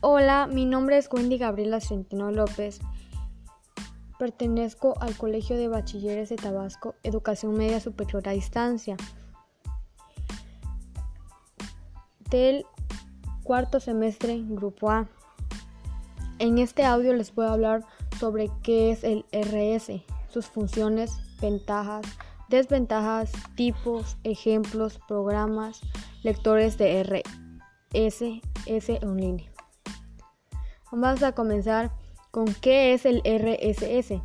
Hola, mi nombre es Wendy Gabriela Centeno López. Pertenezco al Colegio de Bachilleres de Tabasco, Educación Media Superior a Distancia. Del cuarto semestre, Grupo A. En este audio les voy a hablar sobre qué es el RS, sus funciones, ventajas, desventajas, tipos, ejemplos, programas, lectores de RSS en línea. Vamos a comenzar con qué es el RSS.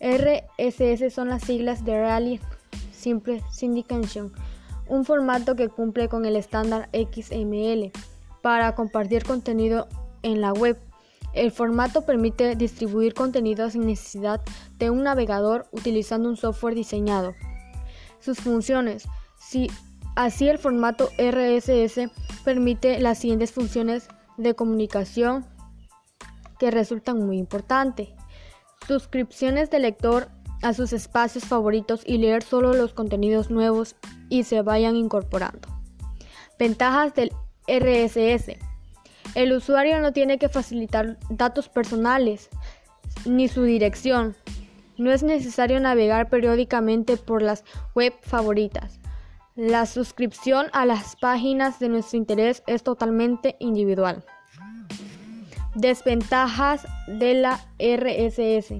RSS son las siglas de Rally Simple Syndication, un formato que cumple con el estándar XML para compartir contenido en la web. El formato permite distribuir contenido sin necesidad de un navegador utilizando un software diseñado. Sus funciones. Si, así el formato RSS permite las siguientes funciones de comunicación, que resultan muy importantes. Suscripciones de lector a sus espacios favoritos y leer solo los contenidos nuevos y se vayan incorporando. Ventajas del RSS. El usuario no tiene que facilitar datos personales ni su dirección. No es necesario navegar periódicamente por las web favoritas. La suscripción a las páginas de nuestro interés es totalmente individual. Desventajas de la RSS.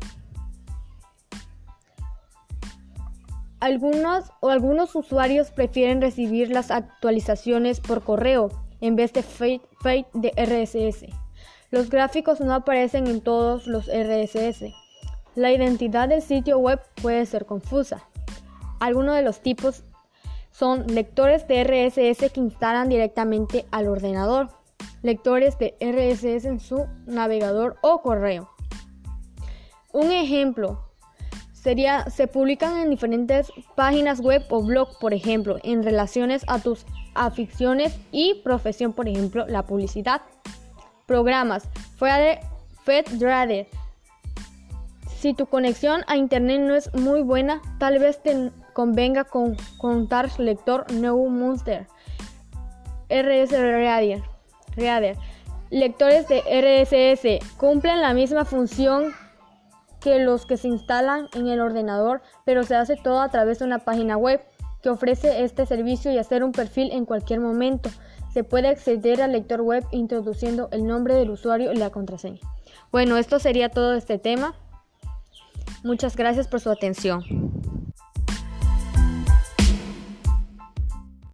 Algunos o algunos usuarios prefieren recibir las actualizaciones por correo en vez de feed, de RSS. Los gráficos no aparecen en todos los RSS. La identidad del sitio web puede ser confusa. Algunos de los tipos son lectores de RSS que instalan directamente al ordenador lectores de RSS en su navegador o correo. Un ejemplo sería, se publican en diferentes páginas web o blog, por ejemplo, en relaciones a tus aficiones y profesión, por ejemplo, la publicidad. Programas, FedRader. Si tu conexión a internet no es muy buena, tal vez te convenga con contar lector New Monster. RS Radio. Reader. Lectores de RSS cumplen la misma función que los que se instalan en el ordenador, pero se hace todo a través de una página web que ofrece este servicio y hacer un perfil en cualquier momento. Se puede acceder al lector web introduciendo el nombre del usuario y la contraseña. Bueno, esto sería todo este tema. Muchas gracias por su atención.